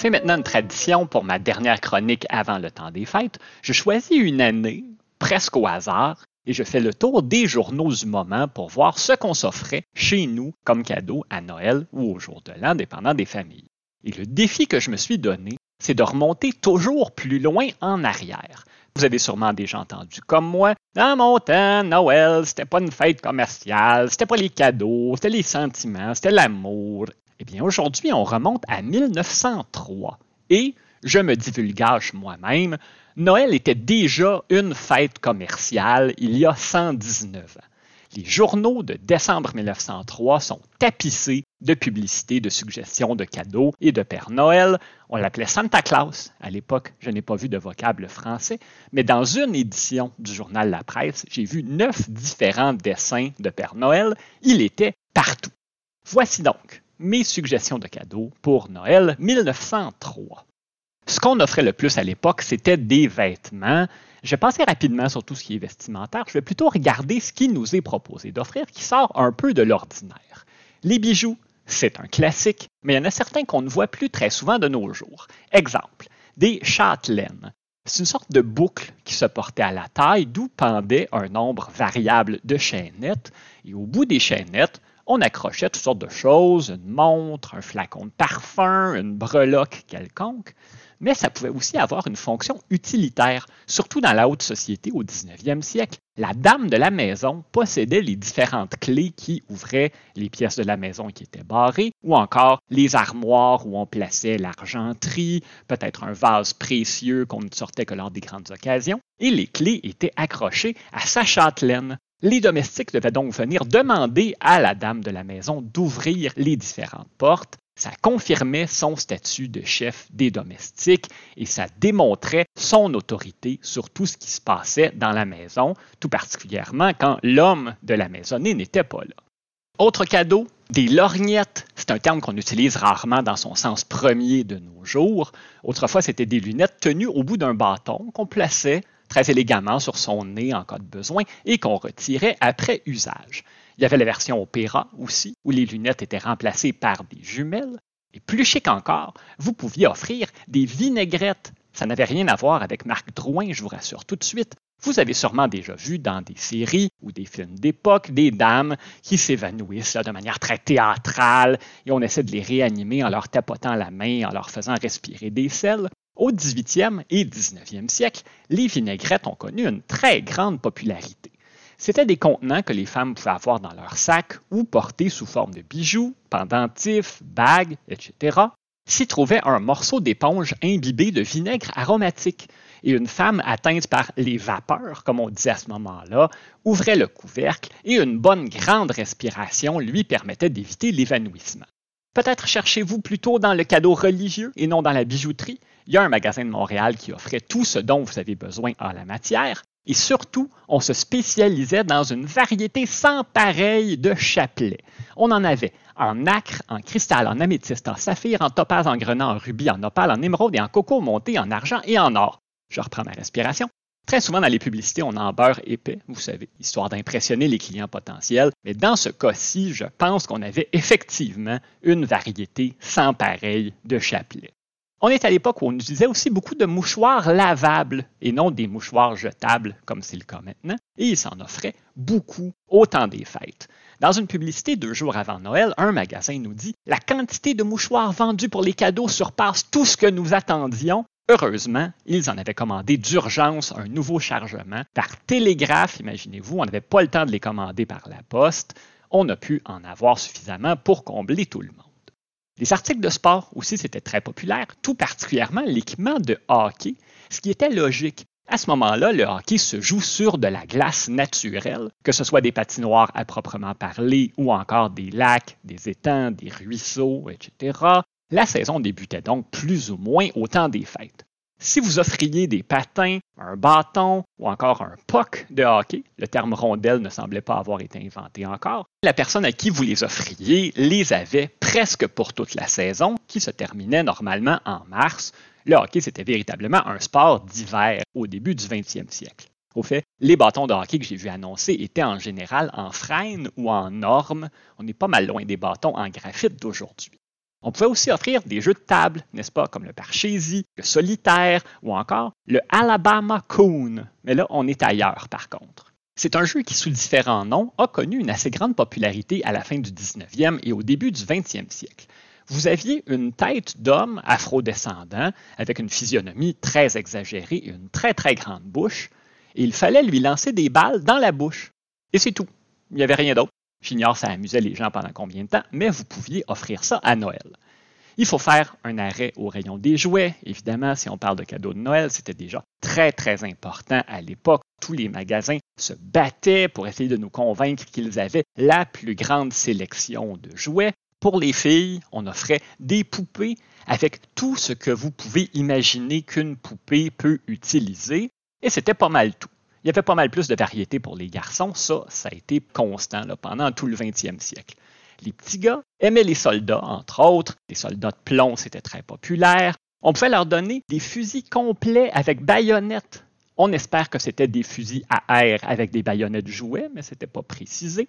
C'est maintenant une tradition pour ma dernière chronique avant le temps des fêtes. Je choisis une année, presque au hasard, et je fais le tour des journaux du moment pour voir ce qu'on s'offrait chez nous comme cadeau à Noël ou au jour de l'an, dépendant des familles. Et le défi que je me suis donné, c'est de remonter toujours plus loin en arrière. Vous avez sûrement déjà entendu comme moi, dans mon temps, Noël, c'était pas une fête commerciale, c'était pas les cadeaux, c'était les sentiments, c'était l'amour. Eh bien, aujourd'hui, on remonte à 1903 et, je me divulgage moi-même, Noël était déjà une fête commerciale il y a 119 ans. Les journaux de décembre 1903 sont tapissés de publicités, de suggestions de cadeaux et de Père Noël. On l'appelait Santa Claus. À l'époque, je n'ai pas vu de vocable français, mais dans une édition du journal La Presse, j'ai vu neuf différents dessins de Père Noël. Il était partout. Voici donc mes suggestions de cadeaux pour Noël 1903. Ce qu'on offrait le plus à l'époque, c'était des vêtements, je vais passer rapidement sur tout ce qui est vestimentaire. Je vais plutôt regarder ce qui nous est proposé d'offrir qui sort un peu de l'ordinaire. Les bijoux, c'est un classique, mais il y en a certains qu'on ne voit plus très souvent de nos jours. Exemple, des châtelaines. C'est une sorte de boucle qui se portait à la taille, d'où pendait un nombre variable de chaînettes. Et au bout des chaînettes, on accrochait toutes sortes de choses, une montre, un flacon de parfum, une breloque quelconque mais ça pouvait aussi avoir une fonction utilitaire, surtout dans la haute société au 19e siècle. La dame de la maison possédait les différentes clés qui ouvraient les pièces de la maison qui étaient barrées, ou encore les armoires où on plaçait l'argenterie, peut-être un vase précieux qu'on ne sortait que lors des grandes occasions, et les clés étaient accrochées à sa châtelaine. Les domestiques devaient donc venir demander à la dame de la maison d'ouvrir les différentes portes ça confirmait son statut de chef des domestiques et ça démontrait son autorité sur tout ce qui se passait dans la maison, tout particulièrement quand l'homme de la maisonnée n'était pas là. Autre cadeau, des lorgnettes. C'est un terme qu'on utilise rarement dans son sens premier de nos jours. Autrefois, c'était des lunettes tenues au bout d'un bâton qu'on plaçait très élégamment sur son nez en cas de besoin et qu'on retirait après usage. Il y avait la version Opéra aussi, où les lunettes étaient remplacées par des jumelles. Et plus chic encore, vous pouviez offrir des vinaigrettes. Ça n'avait rien à voir avec Marc Drouin, je vous rassure tout de suite. Vous avez sûrement déjà vu dans des séries ou des films d'époque des dames qui s'évanouissent de manière très théâtrale et on essaie de les réanimer en leur tapotant la main, en leur faisant respirer des sels. Au 18e et 19e siècle, les vinaigrettes ont connu une très grande popularité. C'étaient des contenants que les femmes pouvaient avoir dans leur sac ou porter sous forme de bijoux, pendentifs, bagues, etc. S'y trouvait un morceau d'éponge imbibé de vinaigre aromatique et une femme atteinte par les vapeurs, comme on disait à ce moment-là, ouvrait le couvercle et une bonne grande respiration lui permettait d'éviter l'évanouissement. Peut-être cherchez-vous plutôt dans le cadeau religieux et non dans la bijouterie. Il y a un magasin de Montréal qui offrait tout ce dont vous avez besoin en la matière, et surtout, on se spécialisait dans une variété sans pareil de chapelets. On en avait en nacre, en cristal, en améthyste, en saphir, en topaz, en grenat, en rubis, en opale, en émeraude et en coco monté en argent et en or. Je reprends ma respiration. Très souvent dans les publicités, on en beurre épais, vous savez, histoire d'impressionner les clients potentiels. Mais dans ce cas-ci, je pense qu'on avait effectivement une variété sans pareil de chapelets. On est à l'époque où on utilisait aussi beaucoup de mouchoirs lavables et non des mouchoirs jetables comme c'est le cas maintenant, et il s'en offrait beaucoup au temps des fêtes. Dans une publicité deux jours avant Noël, un magasin nous dit La quantité de mouchoirs vendus pour les cadeaux surpasse tout ce que nous attendions. Heureusement, ils en avaient commandé d'urgence un nouveau chargement par télégraphe, imaginez-vous, on n'avait pas le temps de les commander par la poste. On a pu en avoir suffisamment pour combler tout le monde. Les articles de sport aussi, c'était très populaire, tout particulièrement l'équipement de hockey, ce qui était logique. À ce moment-là, le hockey se joue sur de la glace naturelle, que ce soit des patinoires à proprement parler ou encore des lacs, des étangs, des ruisseaux, etc. La saison débutait donc plus ou moins au temps des fêtes. Si vous offriez des patins, un bâton ou encore un puck de hockey, le terme rondelle ne semblait pas avoir été inventé encore, la personne à qui vous les offriez les avait presque pour toute la saison, qui se terminait normalement en mars. Le hockey, c'était véritablement un sport d'hiver au début du 20e siècle. Au fait, les bâtons de hockey que j'ai vu annoncer étaient en général en frêne ou en norme. On n'est pas mal loin des bâtons en graphite d'aujourd'hui. On pouvait aussi offrir des jeux de table, n'est-ce pas, comme le Parchésie, le Solitaire ou encore le Alabama Coon. Mais là, on est ailleurs par contre. C'est un jeu qui, sous différents noms, a connu une assez grande popularité à la fin du 19e et au début du 20e siècle. Vous aviez une tête d'homme afrodescendant avec une physionomie très exagérée et une très très grande bouche, et il fallait lui lancer des balles dans la bouche. Et c'est tout. Il n'y avait rien d'autre. J'ignore ça amusait les gens pendant combien de temps, mais vous pouviez offrir ça à Noël. Il faut faire un arrêt au rayon des jouets. Évidemment, si on parle de cadeaux de Noël, c'était déjà très, très important à l'époque. Tous les magasins se battaient pour essayer de nous convaincre qu'ils avaient la plus grande sélection de jouets. Pour les filles, on offrait des poupées avec tout ce que vous pouvez imaginer qu'une poupée peut utiliser. Et c'était pas mal tout. Il y avait pas mal plus de variétés pour les garçons. Ça, ça a été constant pendant tout le 20e siècle. Les petits gars aimaient les soldats, entre autres. Les soldats de plomb, c'était très populaire. On pouvait leur donner des fusils complets avec baïonnettes. On espère que c'était des fusils à air avec des baïonnettes jouées, mais ce n'était pas précisé.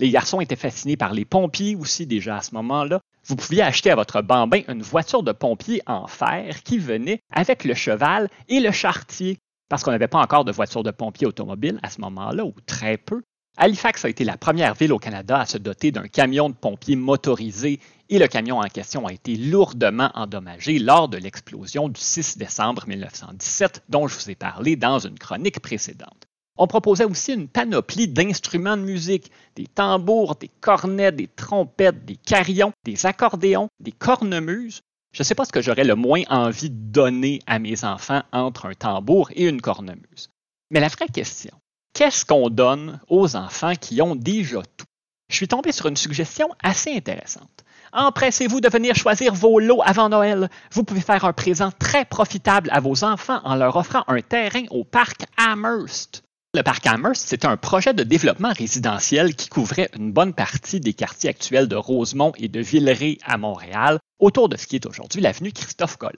Les garçons étaient fascinés par les pompiers aussi déjà à ce moment-là. Vous pouviez acheter à votre bambin une voiture de pompier en fer qui venait avec le cheval et le chartier parce qu'on n'avait pas encore de voiture de pompiers automobile à ce moment-là, ou très peu. Halifax a été la première ville au Canada à se doter d'un camion de pompiers motorisé et le camion en question a été lourdement endommagé lors de l'explosion du 6 décembre 1917 dont je vous ai parlé dans une chronique précédente. On proposait aussi une panoplie d'instruments de musique, des tambours, des cornets, des trompettes, des carillons, des accordéons, des cornemuses, je ne sais pas ce que j'aurais le moins envie de donner à mes enfants entre un tambour et une cornemuse. Mais la vraie question, qu'est-ce qu'on donne aux enfants qui ont déjà tout? Je suis tombé sur une suggestion assez intéressante. Empressez-vous de venir choisir vos lots avant Noël. Vous pouvez faire un présent très profitable à vos enfants en leur offrant un terrain au parc Amherst. Le parc Amherst, c'était un projet de développement résidentiel qui couvrait une bonne partie des quartiers actuels de Rosemont et de Villeray à Montréal, autour de ce qui est aujourd'hui l'avenue Christophe Colomb.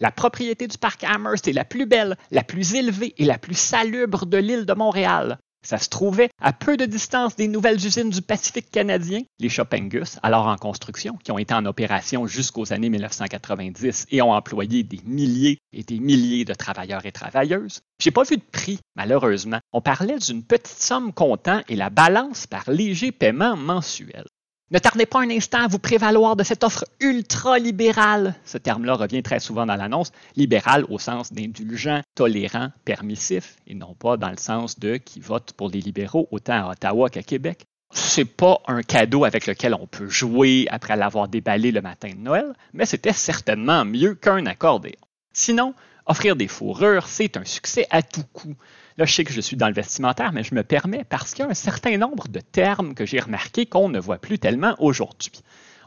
La propriété du parc Amherst est la plus belle, la plus élevée et la plus salubre de l'île de Montréal. Ça se trouvait à peu de distance des nouvelles usines du Pacifique canadien, les Chopingus, alors en construction, qui ont été en opération jusqu'aux années 1990 et ont employé des milliers et des milliers de travailleurs et travailleuses. J'ai pas vu de prix, malheureusement. On parlait d'une petite somme comptant et la balance par léger paiement mensuel. Ne tardez pas un instant à vous prévaloir de cette offre ultra-libérale. Ce terme-là revient très souvent dans l'annonce. Libéral au sens d'indulgent, tolérant, permissif, et non pas dans le sens de qui vote pour les libéraux autant à Ottawa qu'à Québec. C'est pas un cadeau avec lequel on peut jouer après l'avoir déballé le matin de Noël, mais c'était certainement mieux qu'un accordéon. Sinon, offrir des fourrures, c'est un succès à tout coup. Là, je sais que je suis dans le vestimentaire, mais je me permets parce qu'il y a un certain nombre de termes que j'ai remarqué qu'on ne voit plus tellement aujourd'hui.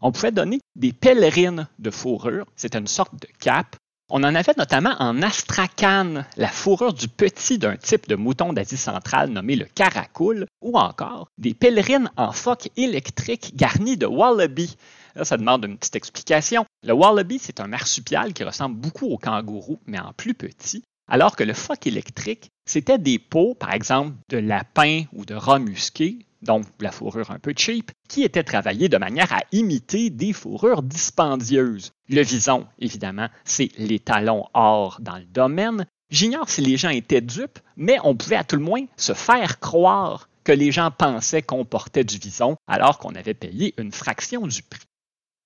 On pouvait donner des pèlerines de fourrure, c'est une sorte de cape. On en avait notamment en astrakhan, la fourrure du petit d'un type de mouton d'Asie centrale nommé le caracoule, ou encore des pèlerines en phoque électrique garnies de wallaby. Là, ça demande une petite explication. Le wallaby, c'est un marsupial qui ressemble beaucoup au kangourou, mais en plus petit, alors que le phoque électrique, c'était des peaux, par exemple, de lapin ou de rat musqué, donc la fourrure un peu cheap, qui étaient travaillées de manière à imiter des fourrures dispendieuses. Le vison, évidemment, c'est les talons or dans le domaine. J'ignore si les gens étaient dupes, mais on pouvait à tout le moins se faire croire que les gens pensaient qu'on portait du vison alors qu'on avait payé une fraction du prix.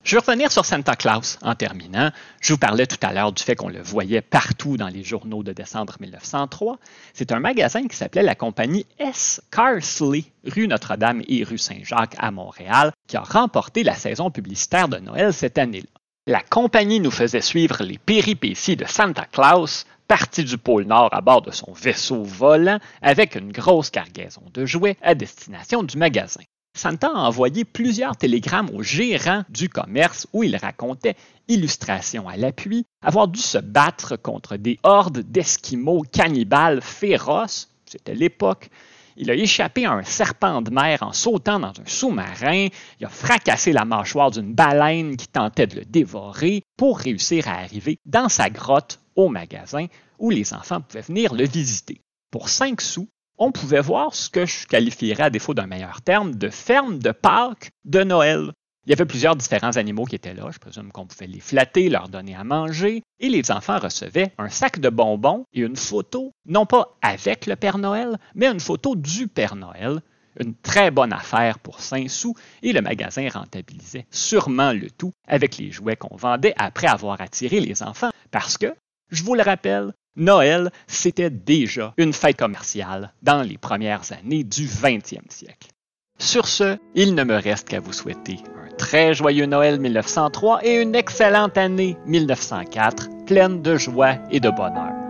Je vais revenir sur Santa Claus en terminant. Je vous parlais tout à l'heure du fait qu'on le voyait partout dans les journaux de décembre 1903. C'est un magasin qui s'appelait la compagnie S. Carsley, rue Notre-Dame et rue Saint-Jacques à Montréal, qui a remporté la saison publicitaire de Noël cette année-là. La compagnie nous faisait suivre les péripéties de Santa Claus, parti du pôle Nord à bord de son vaisseau volant avec une grosse cargaison de jouets à destination du magasin. Santa a envoyé plusieurs télégrammes au gérant du commerce où il racontait, illustration à l'appui, avoir dû se battre contre des hordes d'Esquimaux cannibales féroces, c'était l'époque. Il a échappé à un serpent de mer en sautant dans un sous-marin, il a fracassé la mâchoire d'une baleine qui tentait de le dévorer pour réussir à arriver dans sa grotte au magasin où les enfants pouvaient venir le visiter. Pour cinq sous, on pouvait voir ce que je qualifierais, à défaut d'un meilleur terme, de ferme de Pâques de Noël. Il y avait plusieurs différents animaux qui étaient là. Je présume qu'on pouvait les flatter, leur donner à manger. Et les enfants recevaient un sac de bonbons et une photo, non pas avec le Père Noël, mais une photo du Père Noël. Une très bonne affaire pour 5 sous et le magasin rentabilisait sûrement le tout avec les jouets qu'on vendait après avoir attiré les enfants parce que, je vous le rappelle, Noël, c'était déjà une fête commerciale dans les premières années du 20e siècle. Sur ce, il ne me reste qu'à vous souhaiter un très joyeux Noël 1903 et une excellente année 1904, pleine de joie et de bonheur.